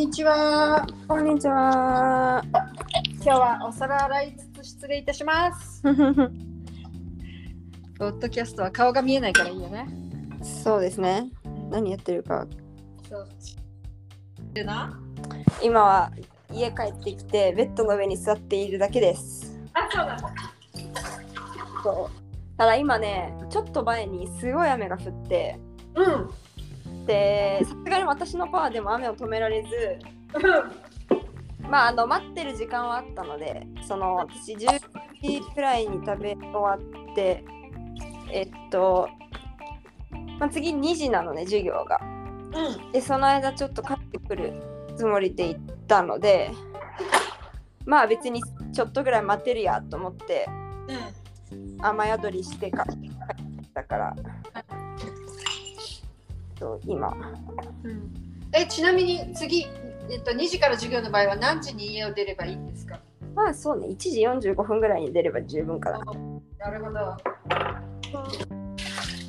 にちは。こんにちは。今日はお皿洗いつつ失礼いたします。ポッドキャストは顔が見えないからいいよね。そうですね。何やってるか。そう。今は家帰ってきてベッドの上に座っているだけです。あ、そうだ。そう。ただ今ね、ちょっと前にすごい雨が降って、うん。で、さすがに私のパワーでも雨を止められず、まああの待ってる時間はあったので、その私10時くらいに食べ終わって、えっと、まあ、次2時なのね、授業が。うん。でその間ちょっと帰ってくるつもりで行ったのでまあ別にちょっとぐらい待てるやと思って雨宿りしてか帰ってきたからと今うん。え、ちなみに次、えっと、2時から授業の場合は何時に家を出ればいいんですか？まあそうね1時45分ぐらいに出れば十分かななるほど。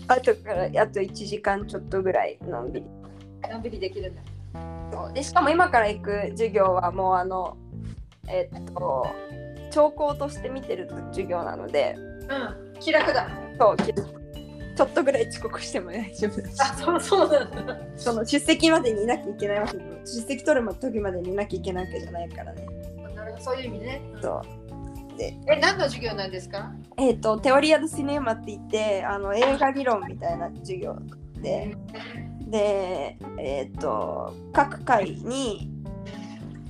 あとからあと1時間ちょっとぐらいのんびりのんびりできるんだ。でしかも今から行く授業はもうあのえっと兆候として見てる授業なのでうん。気楽だ。そうちょっとぐらい遅刻しても大丈夫だしあ、そうそうなんだ。その出席までにいなきゃいけないわけで出席取る時までにいなきゃいけないわけじゃないからね。なるほど、そういう意味ね。そうえ、何の授業なんですか？えっ、とテオリア・ド・シネマって言ってあの映画理論みたいな授業ででえっ、と各回に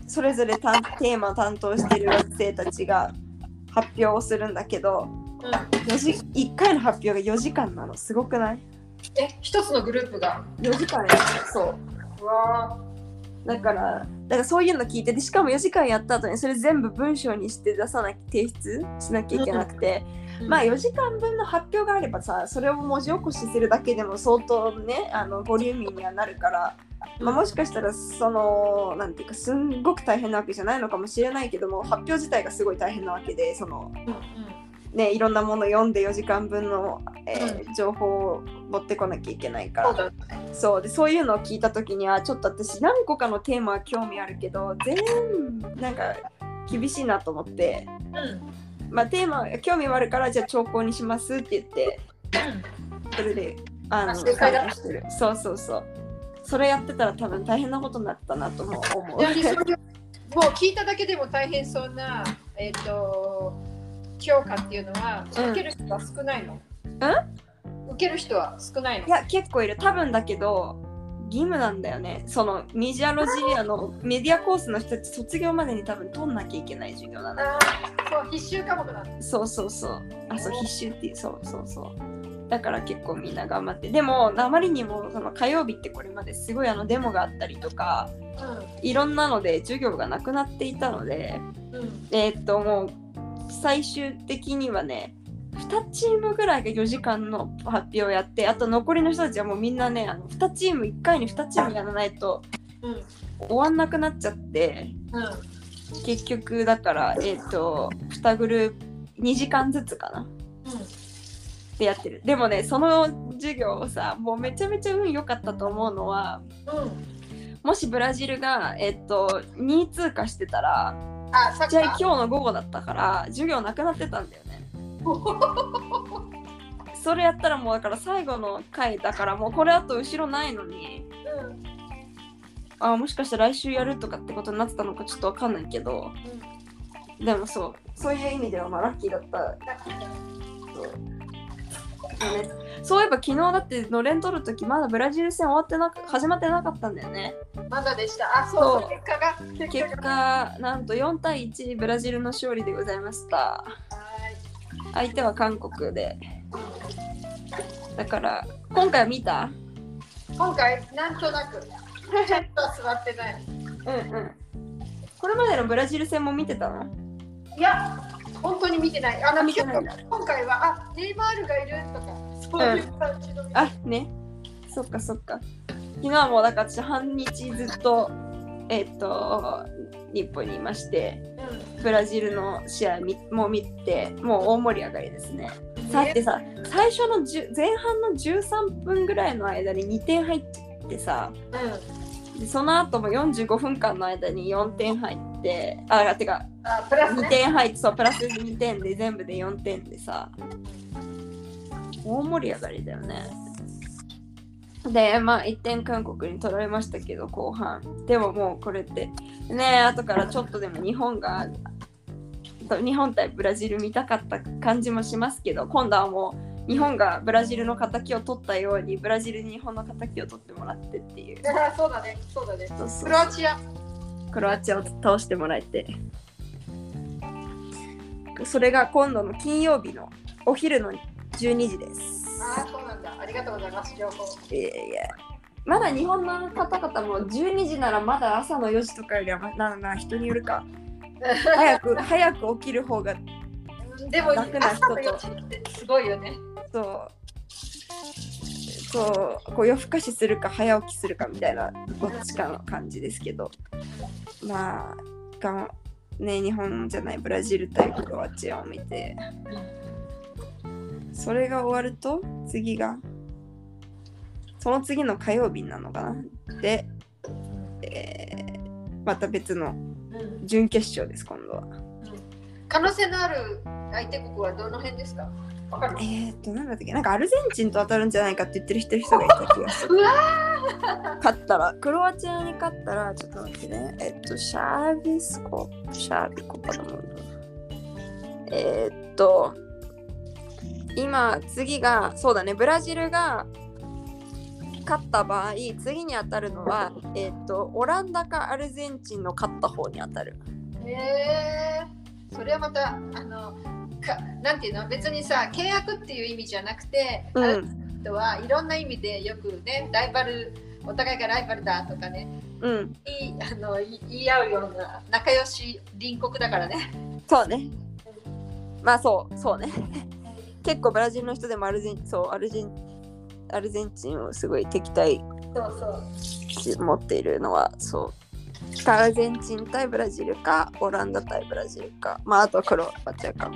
それぞれたテーマを担当している学生たちが発表をするんだけどうん。4時1回の発表が4時間なの。すごくない？え、一つのグループが？4時間やそう。うわだから、だからそういうの聞いてでしかも4時間やった後にそれ全部文章にして出さなきゃ提出しなきゃいけなくて、ーまあ4時間分の発表があればさそれを文字起こしするだけでも相当ねあのボリューミーにはなるから、まあ、もしかしたらそのなんていうかすんごく大変なわけじゃないのかもしれないけども発表自体がすごい大変なわけでそのうんうんねいろんなもの読んで4時間分の、えーう情報を持ってこなきゃいけないから。そうだそう。でそういうのを聞いた時にはちょっと私何個かのテーマは興味あるけど全部なんか厳しいなと思って、うん。まあ、テーマ興味はあるからじゃあ兆候にしますって言ってそれであのしてる。そうそうそう。それやってたら多分大変なことになったなとも思う。もう聞いただけでも大変そうな、えっ、と、教科っていうのは、うん受ける人は少ないの？受ける人は少ないの？いや結構いる多分だけど義務なんだよねそのメディアロジアのメディアコースの人たち卒業までに多分取んなきゃいけない授業なのそう、必修科目なんだ。そうそうそう。あ、そう、必修っていう、そうそうそう。だから結構みんな頑張って。でも、あまりにもその火曜日ってこれまですごいあのデモがあったりとか、いろんなので授業がなくなっていたので、うん。うん。えーっと、もう最終的にはね、2チームぐらいが4時間の発表をやって、あと残りの人たちはもうみんなね、あの2チーム、1回に2チームやらないとうん。終わんなくなっちゃって、うん。結局だから、えーっと、2グループ、2時間ずつかな。でやってるでもねその授業をさもうめちゃめちゃ運良かったと思うのはうん。もしブラジルがえっと2位通過してたらあ、じゃあ今日の午後だったから授業なくなってたんだよね。それやったらもうだから最後の回だからもうこれあと後ろないのに。あもしかしたら来週やるとかってことになってたのかちょっとわかんないけど。でもそうそういう意味ではまあラッキーだったそうねそういえば昨日だってのれん取るときまだブラジル戦終わってなく始まってなかったんだよね。まだでした。あ、そう。結果が。結結果なんと4対1ブラジルの勝利でございました。は相手は韓国で。だから今回は見た？い今回、なんとなく、ちょっと座ってない。うんうん。これまでのブラジル戦も見てたの？いや、本当に見てない。あの、見てない今回は、あ、ネイマールがいるとか、そういう感じの。あねそっかそっか昨日もだから私半日ずっとえっ、と日本にいましてうブラジルの試合みも見てもう大盛り上がりですねん。だってさ最初の10前半の13分ぐらいの間に2点入ってさうん。でその後も45分間の間に4点入ってあてかあプラス、2ね、点入ってそうプラス2点で全部で4点でさ。大盛り上がりだよね。でまあ1点韓国に取られましたけど後半。でももうこれって。ね後からちょっとでも日本が日本対ブラジル見たかった感じもしますけど今度はもう日本がブラジルの敵を取ったようにブラジルに日本の敵を取ってもらってっていう。あ そうだね、そうだね。そうそう。クロアチア。クロアチアを倒してもらえてそれが今度の金曜日のお昼の12時ですあそうなんだ。ありがとうございます、情報。いやいやまだ日本の方々も12時ならまだ朝の4時とかよりはまなな人によるか 早く早く起きる方がでも、楽な人と朝の4時ってすごいよね。そうそうこう夜更かしするか早起きするかみたいなどっちかの感じですけど。まあがね日本じゃないブラジル対クロアチアを見てそれが終わると次がその次の火曜日なのかな。で、えーまた別のうん。準決勝です今度は。可能性のある相手国はどの辺ですか？えー、っとなんだっけ？なんかアルゼンチンと当たるんじゃないかって言ってる人人がいた気がする。うわ勝ったら、クロアチアに勝ったら、ちょっと待ってね。えっと、シャービスコ、シャービコかと思うな。えーっと、今、次が、そうだね、ブラジルが勝った場合、次に当たるのは、えーっと、オランダかアルゼンチンの勝った方に当たる。ーへえそれはまた、あの、かなんていうの？別にさ、契約っていう意味じゃなくて、うんある人はいろんな意味でよくね、ライバル、お互いがライバルだとかね、うん、いいあのい言い合うような仲良し隣国だからね。そうね。まあそう、そうね。結構ブラジルの人でもアルゼンそうアルゼンアルゼンチンをすごい敵対そうそう。持っているのはそうアルゼンチン対ブラジルかオランダ対ブラジルかまああとはクロアチアか。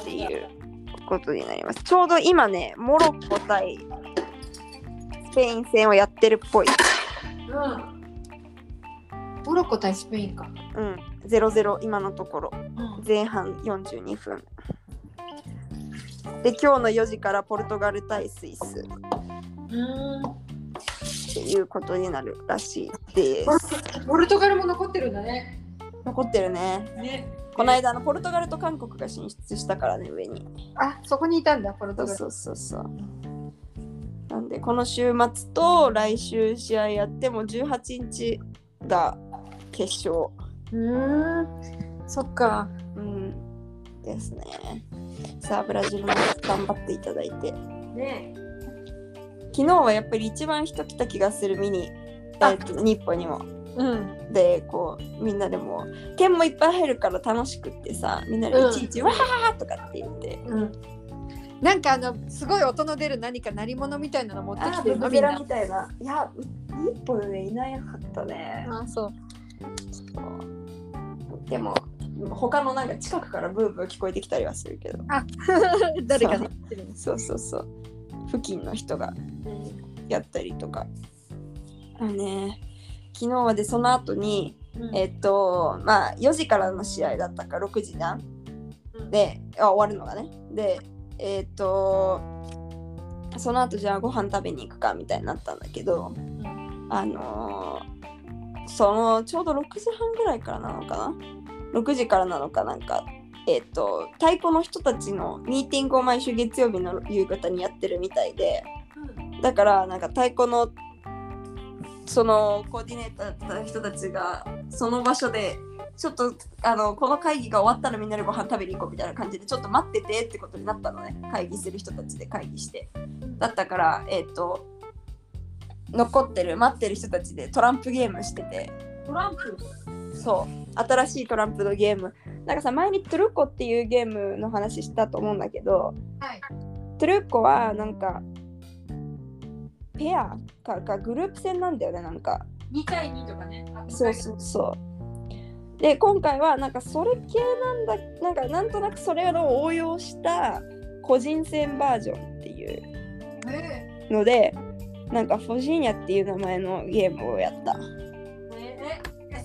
っていうことになります。ちょうど今ねモロッコ対スペイン戦をやってるっぽい。うん。モロッコ対スペインか。うん。0-0今のところ。うん。前半42分。で今日の4時からポルトガル対スイスっていうことになるらしいですポルトガルも残ってるんだね。残ってるねね。この間あのポルトガルと韓国が進出したからね上にあ、そこにいたんだ、ポルトガル。そうそうそうなんでこの週末と来週試合やっても18日が決勝うーん。そっか。うんですねさあブラジルも頑張っていただいてね。昨日はやっぱり一番人来た気がする見に、えあーと日本にもうん。でこうみんなでも点もいっぱい入るから楽しくってさみんなでいちいち、わーとかって言ってうん。なんかあのすごい音の出る何か鳴り物みたいなの持ってきてるのみんな。みたいな。いや、う一歩上いなかったね。あ、そう。でも、他のなんか近くからブーブー聞こえてきたりはするけど。誰かね。そうそうそう。付近の人がやったりとか。あのね、昨日はでその後に、えっと、まあ4時からの試合だったか6時じゃん。で、あ終わるのがね。で、えっと、その後じゃあご飯食べに行くかみたいになったんだけど、あのーそのちょうど6時半ぐらいからなのかな？6時からなのかなんかえっ、と太鼓の人たちのミーティングを毎週月曜日の夕方にやってるみたいでだからなんか太鼓のそのコーディネーターだった人たちがその場所でちょっとあのこの会議が終わったらみんなでご飯食べに行こうみたいな感じでちょっと待っててってことになったのね。会議する人たちで会議して。だったからえっ、と残ってる待ってる人たちでトランプゲームしてて。トランプ？そう。新しいトランプのゲーム。なんかさ前にトゥルコっていうゲームの話したと思うんだけどはい。トゥルコはなんかペアかかグループ戦なんだよねなんか。2対2とかね。あそうそうそう。で今回はなんかそれ系なんだなんかなんとなくそれを応用した個人戦バージョンっていうねのでなんかフォジーニャっていう名前のゲームをやった。ええ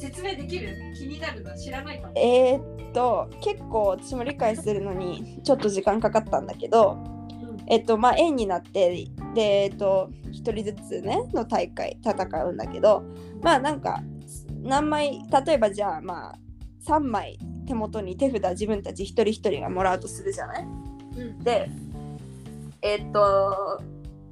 説明できる？気になるの知らないかも。えー、っと結構私も理解するのにちょっと時間かかったんだけどえっとまあ円になってでえっと1人ずつねの大会戦うんだけどまあなんか何枚例えばじゃあまあ3枚手元に手札自分たち一人一人がもらうとするじゃない？うん。でえっと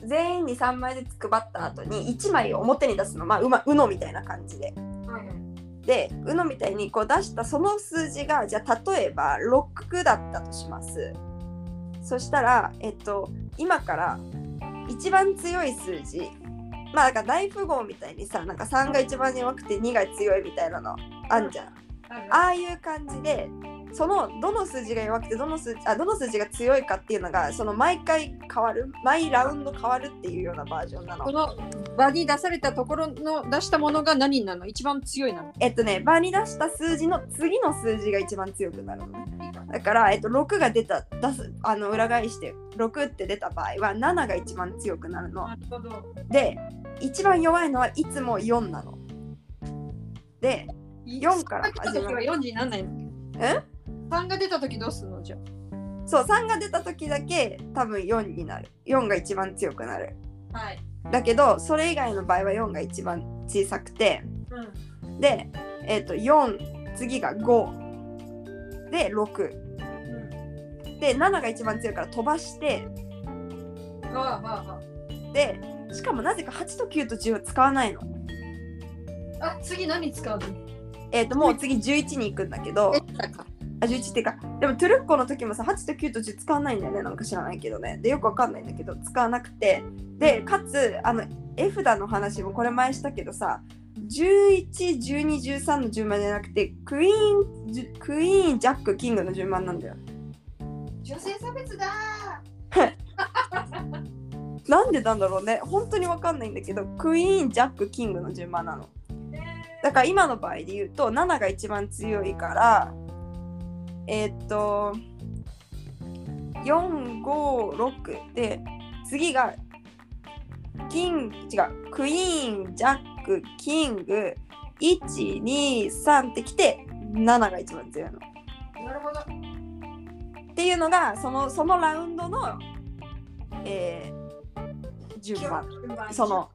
全員に3枚ずつ配った後に1枚を表に出すのまあうま UNO みたいな感じで。はいはいで UNO みたいにこう出したその数字がじゃあ例えば6だったとします。そしたらえっと今から一番強い数字まあだから大富豪みたいにさなんか3が一番弱くて2が強いみたいなのあんじゃん。ああいう感じでそのどの数字が弱くてどの数あどの数字が強いかっていうのがその毎回変わる毎ラウンド変わるっていうようなバージョンなのこ。の場に出されたところの出したものが何なの？一番強いなのえっとね場に出した数字の次の数字が一番強くなるのね。だから、えっと、6が出た出すあの裏返して6って出た場合は7が一番強くなるの。なるほど。で一番弱いのはいつも4なの。で4から始まる。は4にならないの？え？?3 が出た時どうするの？じゃそう3が出た時だけ多分4になる。4が一番強くなる。あ。はい。だけどそれ以外の場合は4が一番小さくてうん。で、えっと4次が5で6で7が一番強いから飛ばしてでしかもなぜか8と9と10は使わないの。あ。あ、次何使うの？えっ、ともう次11に行くんだけどあ11っていうかでもトゥルッコの時もさ8と9と10使わないんだよねなんか知らないけどね。でよくわかんないんだけど使わなくて。でかつあの絵札の話もこれ前したけどさ111213の順番じゃなくてクイーンクイーンジャックキングの順番なんだよ。女性差別だ なんでなんだろうね。本当にわかんないんだけどクイーンジャックキングの順番なの。だから今の場合で言うと7が一番強いからえーっと456で次がキング違うクイーンジャックキング123ってきて7が一番強いの。なるほど。っていうのがそのそのラウンドの、えー順番。その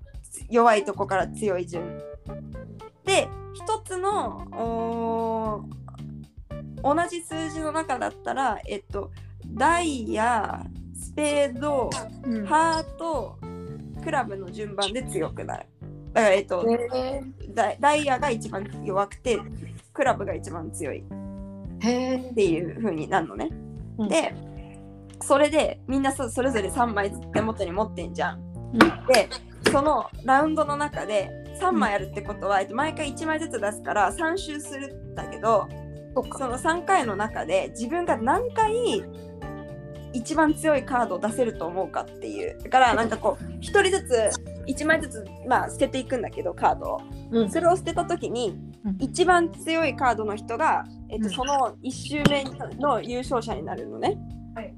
弱いとこから強い順。で一つの同じ数字の中だったらえっとダイヤスペードうんハートクラブの順番で強くなる。だからえっと、へダイダイヤが一番弱くてクラブが一番強いっえ。ていう風になるのね。うんでそれでみんなそそれぞれ3枚手元に持ってんじゃん。うんでそのラウンドの中で3枚あるってことは、えっと毎回1枚ずつ出すから3周するんだけどその3回の中で自分が何回一番強いカードを出せると思うかっていう。だからなんかこう1人ずつ1枚ずつまあ捨てていくんだけどカードを。うん。それを捨てた時にうん。一番強いカードの人が、えっと、うん。その1周目の優勝者になるのね。はい。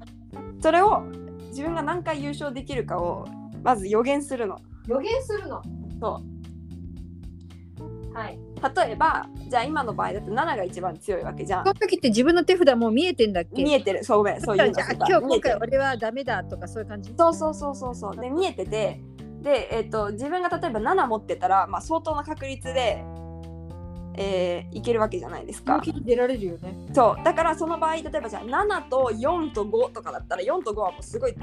それを自分が何回優勝できるかをまず予言するの。予言するの。そはい。う例えばじゃあ今の場合だと7が一番強いわけじゃん。そ。の時って自分の手札もう見えてんだっけ？見えてる。そうごめん。そういうのじゃあ今日今回俺はダメだとかそういう感じ？そうそうそうそうそう。で見えてて。で、えっと自分が例えば7持ってたら、まあ、相当な確率で、えーいけるわけじゃないですか。出られるよね。そう。だからその場合例えばじゃあ7と4と5とかだったら4と5はもうすごい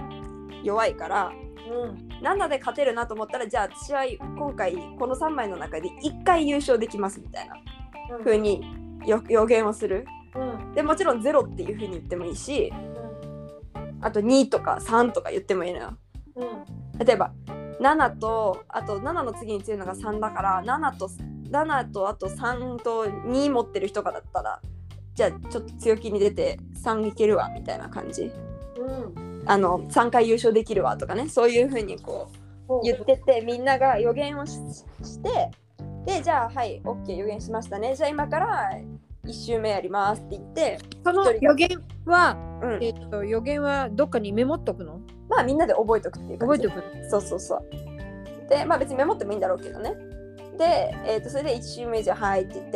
弱いからうん。7で勝てるなと思ったらじゃあ私は今回この3枚の中で1回優勝できますみたいな風によ予言をするうん。でもちろん0っていう風に言ってもいいしあと2とか3とか言ってもいいのようん。例えば7とあと7の次に強いのが3だから7と7とあと3と2持ってる人がだったらじゃあちょっと強気に出て3いけるわみたいな感じうん。あの3回優勝できるわとかねそういう風にこう言っててみんなが予言をししてでじゃあはい OK 予言しましたね。じゃあ今から1周目やりますって言って、その予言は、うん、えっと予言はどっかにメモっとくの？まあみんなで覚えとくっていう感じ覚えくそうそうそう。でまあ別にメモってもいいんだろうけどね。で、えー、とそれで1周目以上「はい」って言っ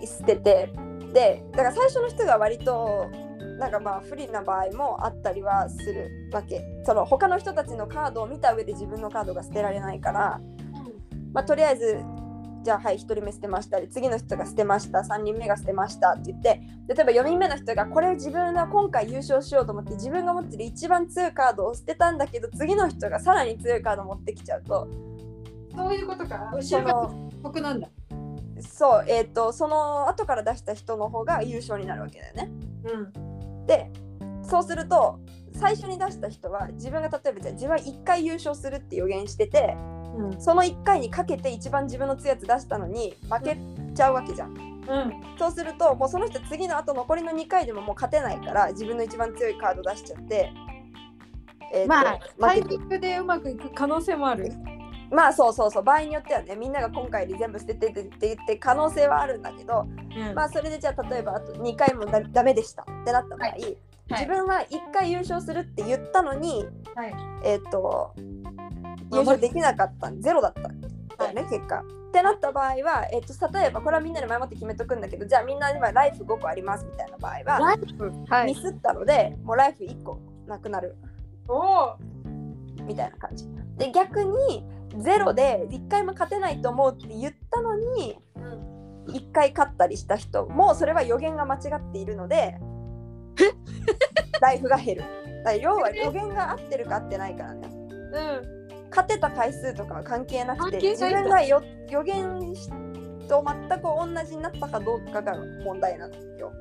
て捨てて。でだから最初の人が割となんかまあ不利な場合もあったりはするわけその他の人たちのカードを見た上で自分のカードが捨てられないから、まあ、とりあえずじゃあはい1人目捨てましたで次の人が捨てました3人目が捨てましたって言って例えば4人目の人がこれ自分は今回優勝しようと思って自分が持ってる一番強いカードを捨てたんだけど次の人がさらに強いカードを持ってきちゃうとそういうことか。後そろがなんだ。そうえっ、とその後から出した人の方が優勝になるわけだよね。うん。でそうすると最初に出した人は自分が例えばじゃあ自分は1回優勝するって予言しててうん。その1回にかけて一番自分の強いやつ出したのに負けちゃうわけじゃん。うん。そうするともうその人次の後残りの2回でももう勝てないから自分の一番強いカード出しちゃって。えーとまあ、タイミングでうまくいく可能性もある。まあそうそうそう場合によってはねみんなが今回で全部捨ててって言って可能性はあるんだけどうんまあそれでじゃあ例えばあと2回もだダメでしたってなった場合、はい自分は1回優勝するって言ったのにはい。えっ、と優勝できなかったゼロだったんだよね、結果。ってなった場合は、えっと例えばこれはみんなで前もって決めとくんだけどじゃあみんな今ライフ5個ありますみたいな場合はライフ？はミ。スったのでもうライフ1個なくなる。みたいな感じ。で逆にゼロで1回も勝てないと思うって言ったのにうん。1回勝ったりした人もそれは予言が間違っているのでライフが減る。だ要は予言が合ってるか合ってないからね。うん。勝てた回数とかは関係なくて自分がよ予言しと全く同じになったかどうかが問題なんですよ。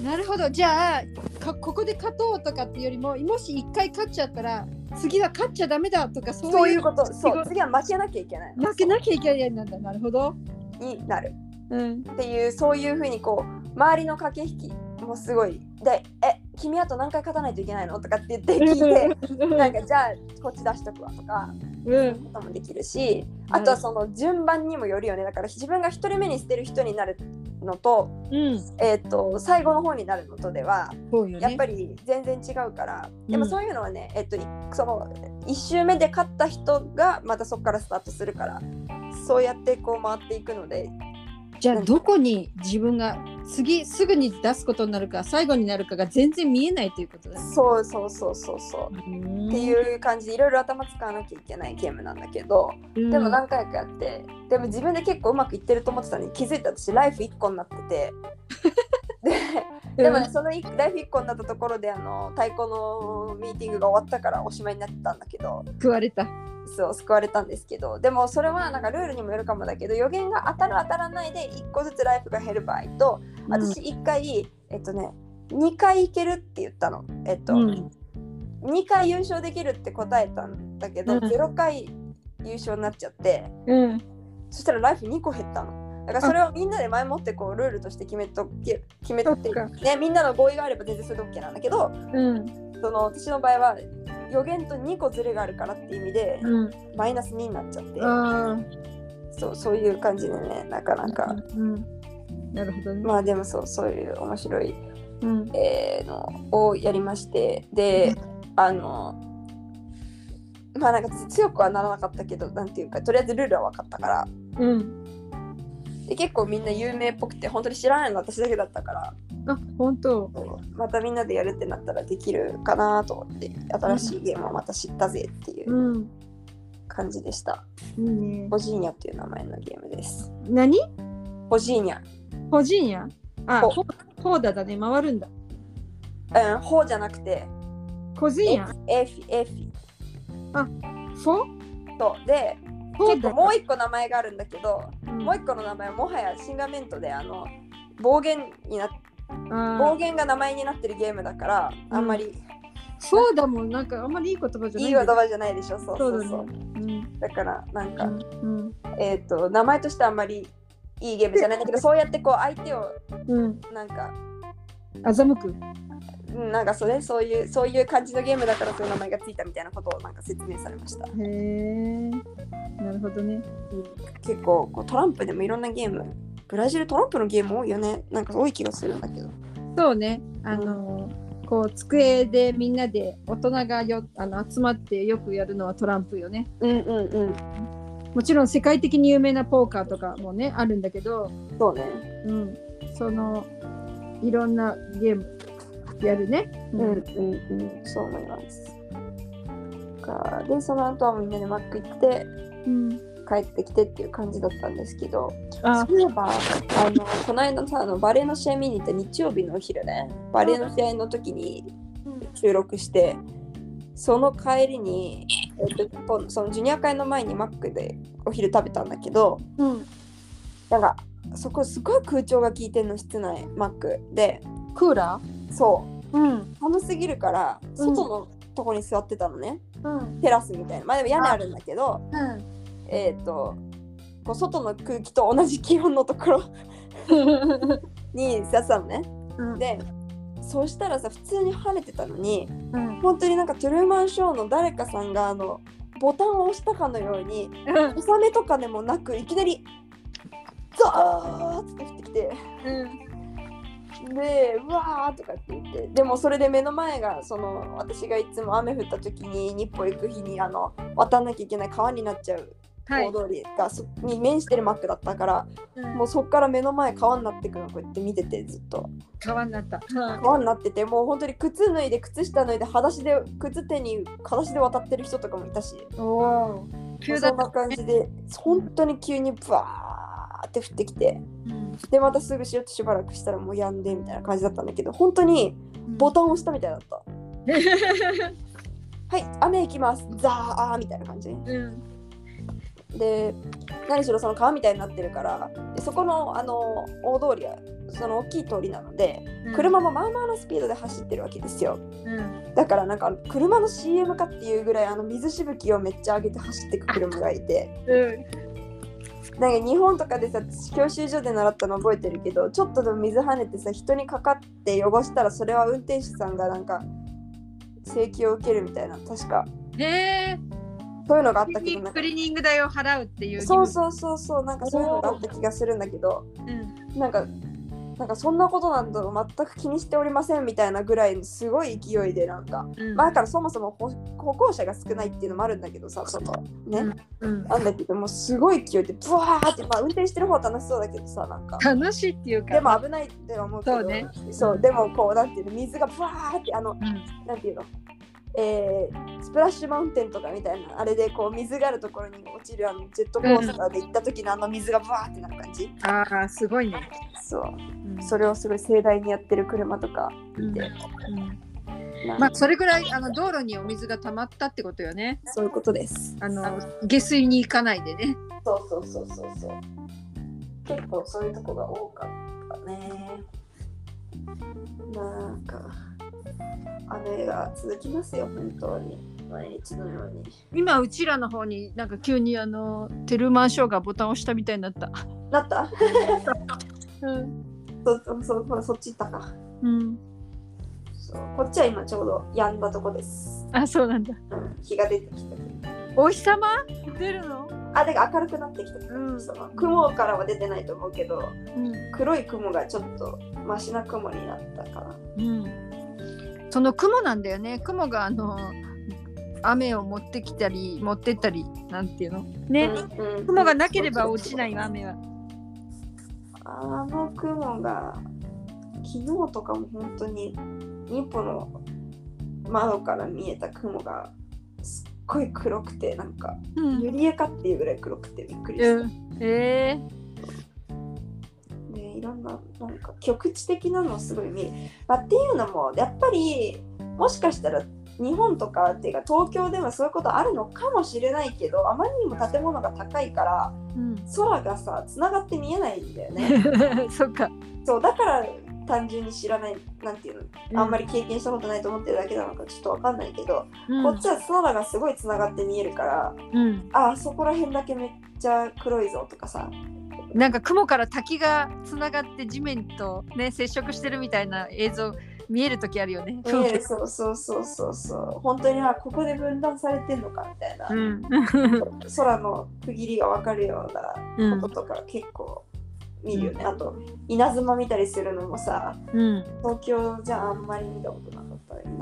なるほど。じゃあか、ここで勝とうとかっていうよりも、もし一回勝っちゃったら、次は勝っちゃダメだとか、そういうそういうこと。仕そう事次は負けなきゃいけないの。負けなきゃいけないんだ。なるほど。になるうん。っていうそういうふうにこう周りの駆け引きもすごいで「え君あと何回勝たないといけないの?」とかって言って聞いて なんかじゃあこっち出しとくわとかうん。こともできるしあとはその順番にもよるよねだから自分が1人目に捨てる人になるのと,、うん。えー、と最後の方になるのとではね。やっぱり全然違うから、でうんもそういうのはね、えっと、いその1周目で勝った人がまたそこからスタートするからそうやってこう回っていくのでじゃあどこに自分が次すぐに出すことになるか最後になるかが全然見えないということだね。そうそうそうそうそう。っていう感じでいろいろ頭使わなきゃいけないゲームなんだけど、うん。でも何回かやってでも自分で結構うまくいってると思ってたのに気づいた私ライフ1個になっててで でもねそのいライフ1個になったところであの太鼓のミーティングが終わったからおしまいになったんだけど。食われた。そう救われたんですけど。でもそれはなんかルールにもよるかもだけど予言が当たる当たらないで1個ずつライフが減る場合と私1回、えっとね2回いけるって言ったの。えっと、うん。2回優勝できるって答えたんだけど、うん。0回優勝になっちゃってうん。そしたらライフ2個減ったのだからそれをみんなで前もってこうルールとして決めとけ決めてそっかねみんなの合意があれば全然それで OK なんだけどうん。その私の場合は予言と2個ずれがあるからっていう意味で、うん。マイナス2になっちゃってあそうそういう感じでねなかなあ。か、うん。なるほどね。まあでもそうそういう面白い、うん。えーのをやりましてであのまあなんか強くはならなかったけどなんていうかとりあえずルールは分かったからうん。で結構みんな有名っぽくて本当に知らないの私だけだったからあ、本当。またみんなでやるってなったらできるかなと思って新しいゲームをまた知ったぜっていううん。感じでした。いいね。ホジーニャっていう名前のゲームです。何？ホジーニャ。ホジンやあ、ほほホーダだね。回るんだ。うん、ホじゃなくて、コジンエやフエフィ、エフィ。フォそうで、結構もう一個名前があるんだけど、うんもう一個の名前はもはやシンガメントであの暴言にな暴言が名前になってるゲームだから、あんまりフォーダもなんかあんまりいい言葉じゃないいい言葉じゃないでしょ？そうそうそう。そうだね。うんだからなんか、うんえっ、と名前としてはあんまりいいゲームじゃないんだけど、そうやってこう相手をうん。なんか欺く。うんなんかそれそういうそういう感じのゲームだからそういう名前がついたみたいなことをなんか説明されました。へえ。なるほどね。結構こうトランプでもいろんなゲームブラジルトランプのゲーム多いよねなんか多い気がするんだけどそうね。あのーこう机でみんなで大人がよあの集まってよくやるのはトランプよね。うんうんうん。もちろん世界的に有名なポーカーとかもねあるんだけど、そうね。うん、そのいろんなゲームやるね。うん。うんうん。そう思います。かで、その後はみんなでマック行って、うん、帰ってきてっていう感じだったんですけど、あ。そういえば、あの、この間さ、あのバレーの試合見に行った日曜日のお昼ね、バレーの試合の時に収録して、その帰りに、えっと、こそのジュニア会の前にマックでお昼食べたんだけど、うん、なんか、そこすごい空調が効いてんの室内マック。でクーラそうー、うん。寒すぎるから外のとこに座ってたのね、うん。テラスみたいな。まあでも屋根あるんだけどうん、えっ、とこう外の空気と同じ気温のところ に座ってたのね。うん。でそうしたらさ普通に晴れてたのにうん。本当になんかトゥルーマンショーの誰かさんがあのボタンを押したかのように小雨とかでもなくいきなりザーッって降ってきてでうわーとかって言ってでもそれで目の前がその私がいつも雨降った時に日本行く日にあの渡んなきゃいけない川になっちゃうはい大通りがそに面してるマックだったから、うんもうそっから目の前川になってくのこうやって見ててずっと川になった。川になっててもう本当に靴脱いで靴下脱いで裸足で靴手に裸足で渡ってる人とかもいたしおお。急だったそんな。感じで本当に急にバーって降ってきてうんでまたすぐしようとしばらくしたらもう止んでみたいな感じだったんだけど本当にボタンを押したみたいだった。はい、雨行きます。ザーみたいな感じ。うん。で、何しろその川みたいになってるから、でそこのあの大通りはその大きい通りなので、車もまあまあのスピードで走ってるわけですよ。うん。だからなんか車の CM かっていうぐらいあの水しぶきをめっちゃ上げて走ってく車がいて、うん。なんか日本とかでさ、教習所で習ったの覚えてるけど、ちょっとでも水跳ねてさ、人にかかって汚したらそれは運転手さんがなんか請求を受けるみたいな、確か。へえ。そういうのがあったけど、クリーニング代を払うっていう。そうそうそうそうなんかそういうのがあった気がするんだけどう。うん。なんかなんかそんなことなんだと全く気にしておりませんみたいなぐらいすごい勢いでなんか、うん。まあだからそもそも歩歩行者が少ないっていうのもあるんだけどさ外ね、うん。なんだけどもうすごい勢いでブワーってまあ運転してる方は楽しそうだけどさなんか。楽しいっていうか。でも危ないって思うけど。そうね。そうでもこうなんていうの水がブワーってあのうん。なんていうのえー、スプラッシュマウンテンとかみたいなあれでこう水があるところに落ちるあのジェットコースターで行った時のあの水がブワーってなる感じ、ああ、すごいね。そう。うん。それをすごい盛大にやってる車とかうん見て、うん。まあそれぐらいあの道路にお水が溜まったってことよね。そういうことです。あの下水に行かないでね。そうそうそうそうそう。結構そういうとこが多かったね。なんか雨が続きますよ本当に毎日のように今うちらの方になんか急にあのテルマンショーがボタンを押したみたいになった。なった？うん。そうそうそそっち行ったかうん。そうこっちは今ちょうど止んだとこです、あ、そうなんだ。うん、日が出てきたお日様？出るの？あで明るくなってきた、うんその雲からは出てないと思うけどうん。黒い雲がちょっとマシな雲になったかなうん。その雲なんだよね。雲があの雨を持ってきたり持ってったりなんていうの？ね。うんうん雲がなければ落ちないよ雨は。あの雲が昨日とかも本当に日本の窓から見えた雲がすっごい黒くてなんかうん。塗り絵かっていうぐらい黒くてびっくりした、うん。えでいろんななんか局地的なのをすごい見る、まあ、っていうのもやっぱりもしかしたら日本とかっていうか東京でもそういうことあるのかもしれないけどあまりにも建物が高いからー。うん。空がさつながって見えないんだよね そっか。そうだから単純に知らないなんていうのあんまり経験したことないと思ってるだけなのかちょっとわかんないけど、うんこっちは空がすごいつながって見えるからうん。あそこら辺だけめっちゃ黒いぞとかさなんか雲から滝がつながって地面とね接触してるみたいな映像見える時あるよね。見えるそうそうそうそうそう。本当にあここで分断されてんのかみたいな、うん。空の区切りが分かるよううなん。こととか結構見るよね、あと稲妻見たりするのもさうん。東京じゃあんまり見たことなか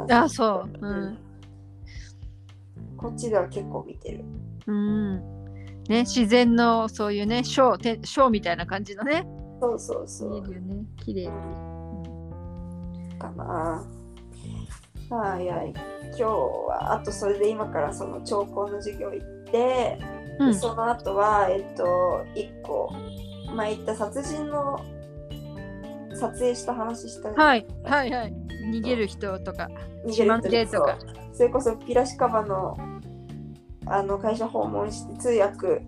ったあそう。うん。こっちでは結構見てる。うんね自然のそういうねショーてショーみたいな感じのね。そうそうそ見えうるよね。綺麗かな。はいはい。今日はあとそれで今からその兆候の授業行って、うん。その後はえっと1個前言った殺人の撮影した話したはいはいはい。逃げる人とか逃げる人でとか。それこそピラシカバのあの会社訪問して通訳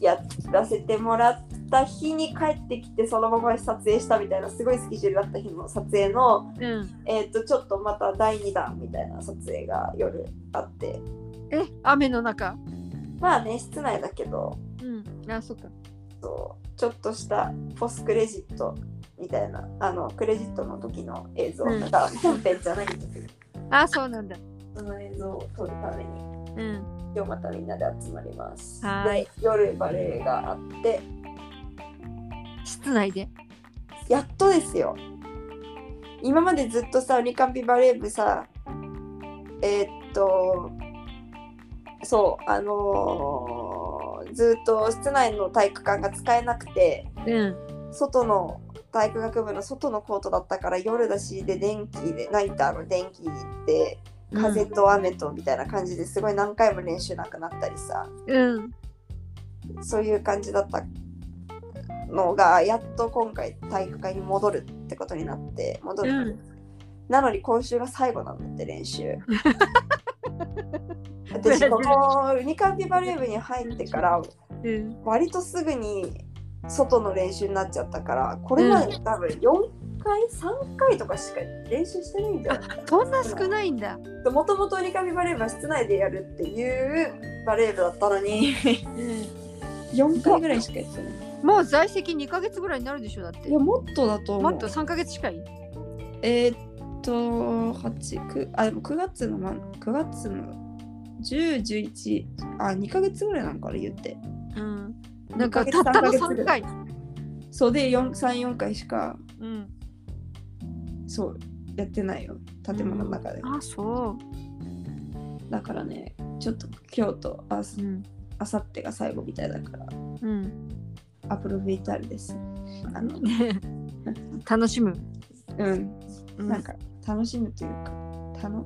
やらせてもらった日に帰ってきてそのまま撮影したみたいなすごいスケジュールだった日の撮影の、うん。えー、とちょっとまた第2弾みたいな撮影が夜。あってえ雨の中？まあね室内だけど。うん。あそっか。そうちょっとしたポスクレジットみたいなあのクレジットの時の映像、うん。だから本編じゃないんだけど。あそうなんだ。その映像を撮るために。うん今日またみんなで集まります。はーいで夜バレエがあって室内でやっとですよ。今までずっとさウニカンピバレー部さえーっとそうあのーずっと室内の体育館が使えなくてうん外の体育学部の外のコートだったから夜だしで電気でナイターの電気で風と雨とみたいな感じですごい何回も練習なくなったりさ。うん。そういう感じだったのがやっと今回体育館に戻るってことになって戻る、うん。なのに今週が最後なんだって練習。私このウニカンピバレー部に入ってからうん。割とすぐに外の練習になっちゃったからこれまでに多分4回3回とかしか練習してないんじゃないそんな少ないんだ。もともとウニカンピバレー部は室内でやるっていうバレー部だったのに。4回ぐらいしかやってない。もう在籍2ヶ月ぐらいになるでしょだって。いやもっとだと思う。もっと3ヶ月近い？えーっと8 9あでも9月のま9月の1011あ2ヶ月ぐらいなのかな言って。うん。なんかたったの3三ヶ月ぐらい。回。そうで34回しか。うんそうやってないよ建物の中で、あそだからねちょっと今日とあさってが最後みたいだからうんアプロベイタールですあの 楽しむ。うん。うん。なんか楽しむというかたの、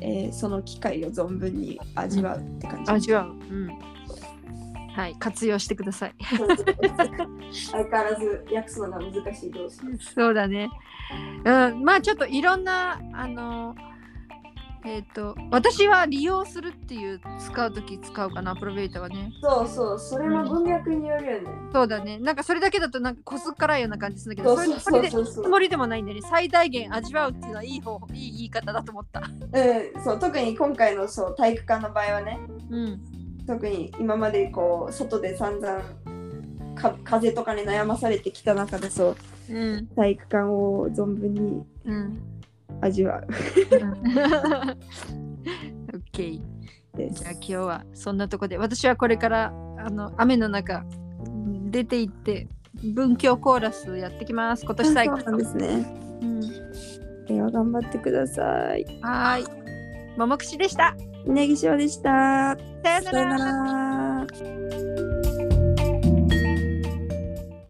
えーその機会を存分に味わうって感じ、味わう。うんはい。活用してください。相変わらず訳すのが難しい同士。そうだね。うん。まあちょっといろんなあのえっ、と私は利用するっていう使う時使うかな。アプロベーターはね。そうそう。それも文脈によるよね、そうだね。なんかそれだけだとなんかこすっからいような感じするんだけどそれでつもりでもないんだよね。最大限味わうっていうのはいい方法いい言い方だと思った。うん、そう。特に今回のそう体育館の場合はね。うん特に今までこう外で散々か風とかに悩まされてきた中でそううん。体育館を存分にうん。味わう。オッケーです。じゃあ今日はそんなとこで私はこれからあの雨の中うん出て行って文教コーラスやってきます。今年最後。なんですね。うん。では頑張ってください。はーい。ももくしでした稲城翔でした。さよなら。